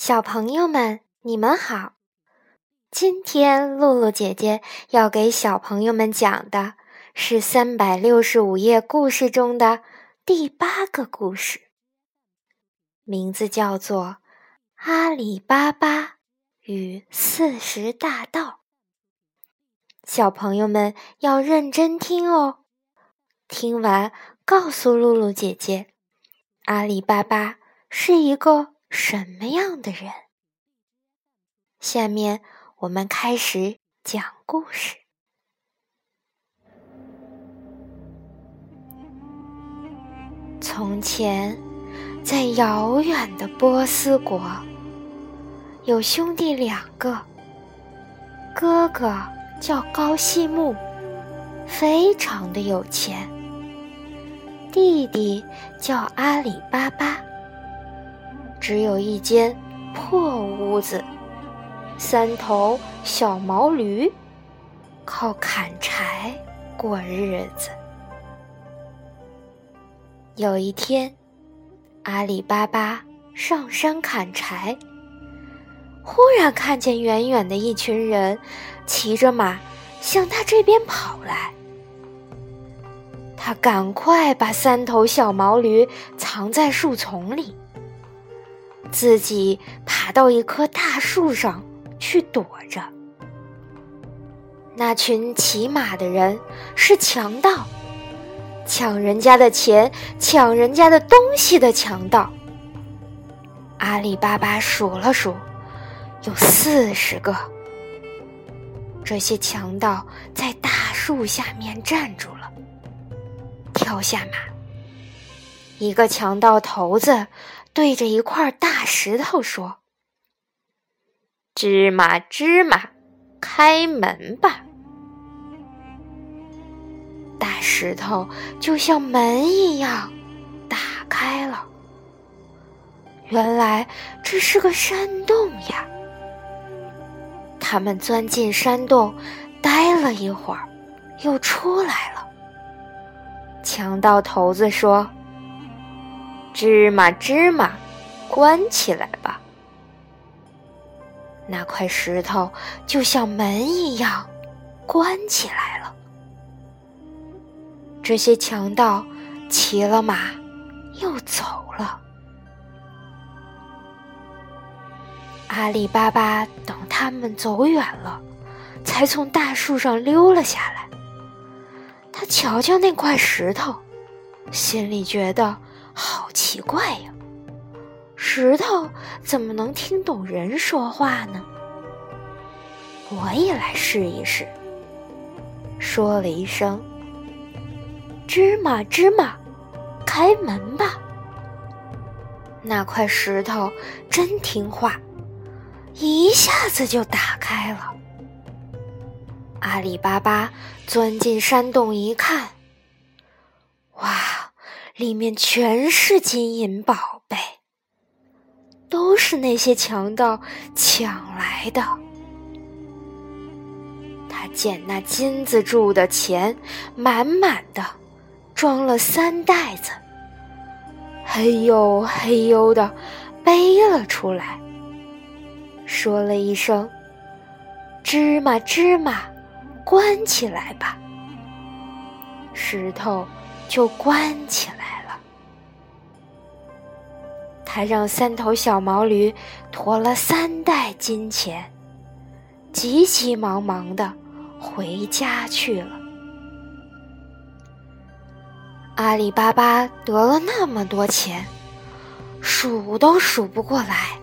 小朋友们，你们好！今天露露姐姐要给小朋友们讲的是三百六十五页故事中的第八个故事，名字叫做《阿里巴巴与四十大盗》。小朋友们要认真听哦，听完告诉露露姐姐，阿里巴巴是一个。什么样的人？下面我们开始讲故事。从前，在遥远的波斯国，有兄弟两个，哥哥叫高西木，非常的有钱；弟弟叫阿里巴巴。只有一间破屋子，三头小毛驴，靠砍柴过日子。有一天，阿里巴巴上山砍柴，忽然看见远远的一群人骑着马向他这边跑来。他赶快把三头小毛驴藏在树丛里。自己爬到一棵大树上去躲着。那群骑马的人是强盗，抢人家的钱、抢人家的东西的强盗。阿里巴巴数了数，有四十个。这些强盗在大树下面站住了，跳下马。一个强盗头子。对着一块大石头说：“芝麻芝麻，开门吧！”大石头就像门一样打开了。原来这是个山洞呀！他们钻进山洞，待了一会儿，又出来了。强盗头子说。芝麻芝麻，关起来吧。那块石头就像门一样，关起来了。这些强盗骑了马，又走了。阿里巴巴等他们走远了，才从大树上溜了下来。他瞧瞧那块石头，心里觉得。好奇怪呀，石头怎么能听懂人说话呢？我也来试一试。说了一声：“芝麻芝麻，开门吧。”那块石头真听话，一下子就打开了。阿里巴巴钻进山洞一看，哇！里面全是金银宝贝，都是那些强盗抢来的。他捡那金子铸的钱，满满的装了三袋子，嘿呦嘿呦的背了出来，说了一声：“芝麻芝麻，关起来吧。”石头就关起来了。他让三头小毛驴驮了三袋金钱，急急忙忙的回家去了。阿里巴巴得了那么多钱，数都数不过来，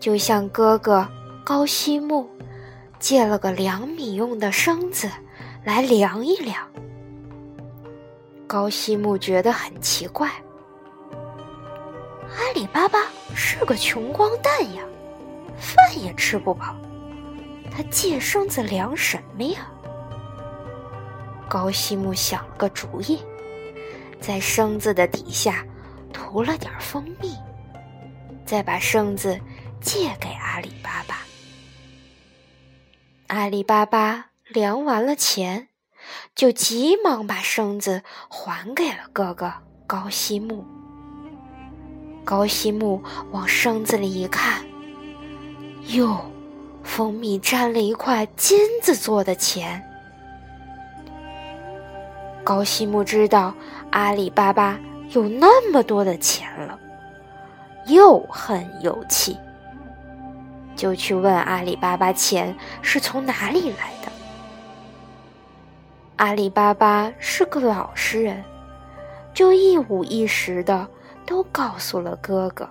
就向哥哥高西木借了个量米用的绳子来量一量。高西木觉得很奇怪。阿里巴巴是个穷光蛋呀，饭也吃不饱，他借生子量什么呀？高西木想了个主意，在生子的底下涂了点蜂蜜，再把生子借给阿里巴巴。阿里巴巴量完了钱，就急忙把绳子还给了哥哥高西木。高西木往绳子里一看，哟，蜂蜜沾了一块金子做的钱。高西木知道阿里巴巴有那么多的钱了，又恨又气，就去问阿里巴巴钱是从哪里来的。阿里巴巴是个老实人，就一五一十的都告诉了哥哥。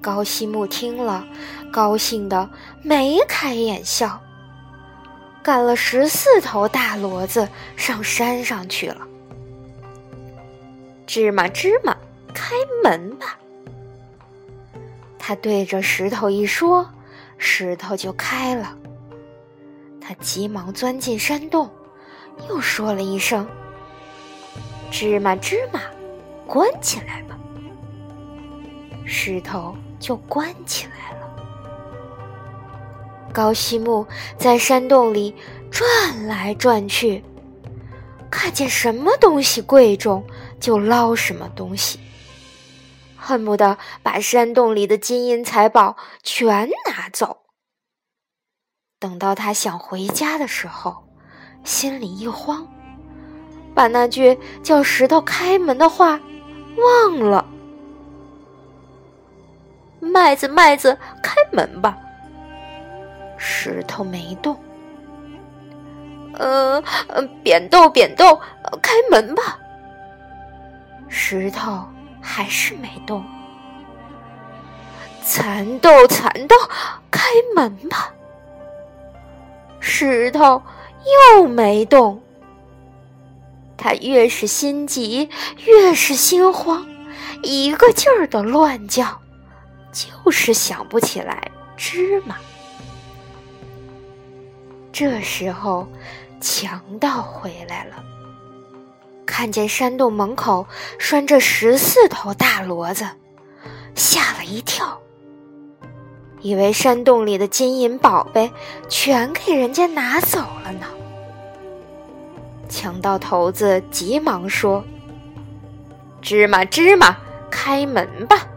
高西木听了，高兴的眉开眼笑。赶了十四头大骡子上山上去了。芝麻芝麻，开门吧！他对着石头一说，石头就开了。急忙钻进山洞，又说了一声：“芝麻芝麻，关起来吧。”石头就关起来了。高西木在山洞里转来转去，看见什么东西贵重就捞什么东西，恨不得把山洞里的金银财宝全拿走。等到他想回家的时候，心里一慌，把那句叫石头开门的话忘了：“麦子麦子，开门吧。”石头没动。呃，扁豆扁豆，开门吧。石头还是没动。蚕豆蚕豆，开门吧。石头又没动。他越是心急，越是心慌，一个劲儿的乱叫，就是想不起来芝麻。这时候，强盗回来了，看见山洞门口拴着十四头大骡子，吓了一跳，以为山洞里的金银宝贝全给人家拿走了呢。强盗头子急忙说：“芝麻芝麻，开门吧。”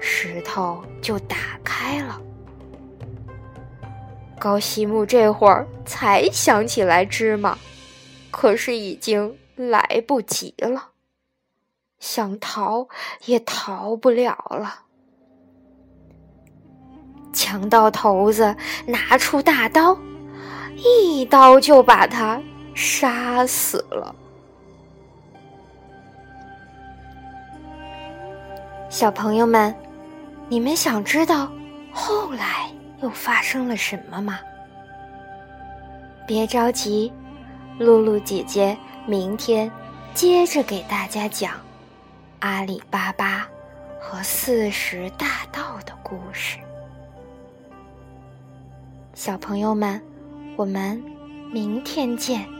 石头就打开了。高西木这会儿才想起来芝麻，可是已经来不及了，想逃也逃不了了。强盗头子拿出大刀，一刀就把他杀死了。小朋友们，你们想知道后来？又发生了什么吗？别着急，露露姐姐明天接着给大家讲阿里巴巴和四十大盗的故事。小朋友们，我们明天见。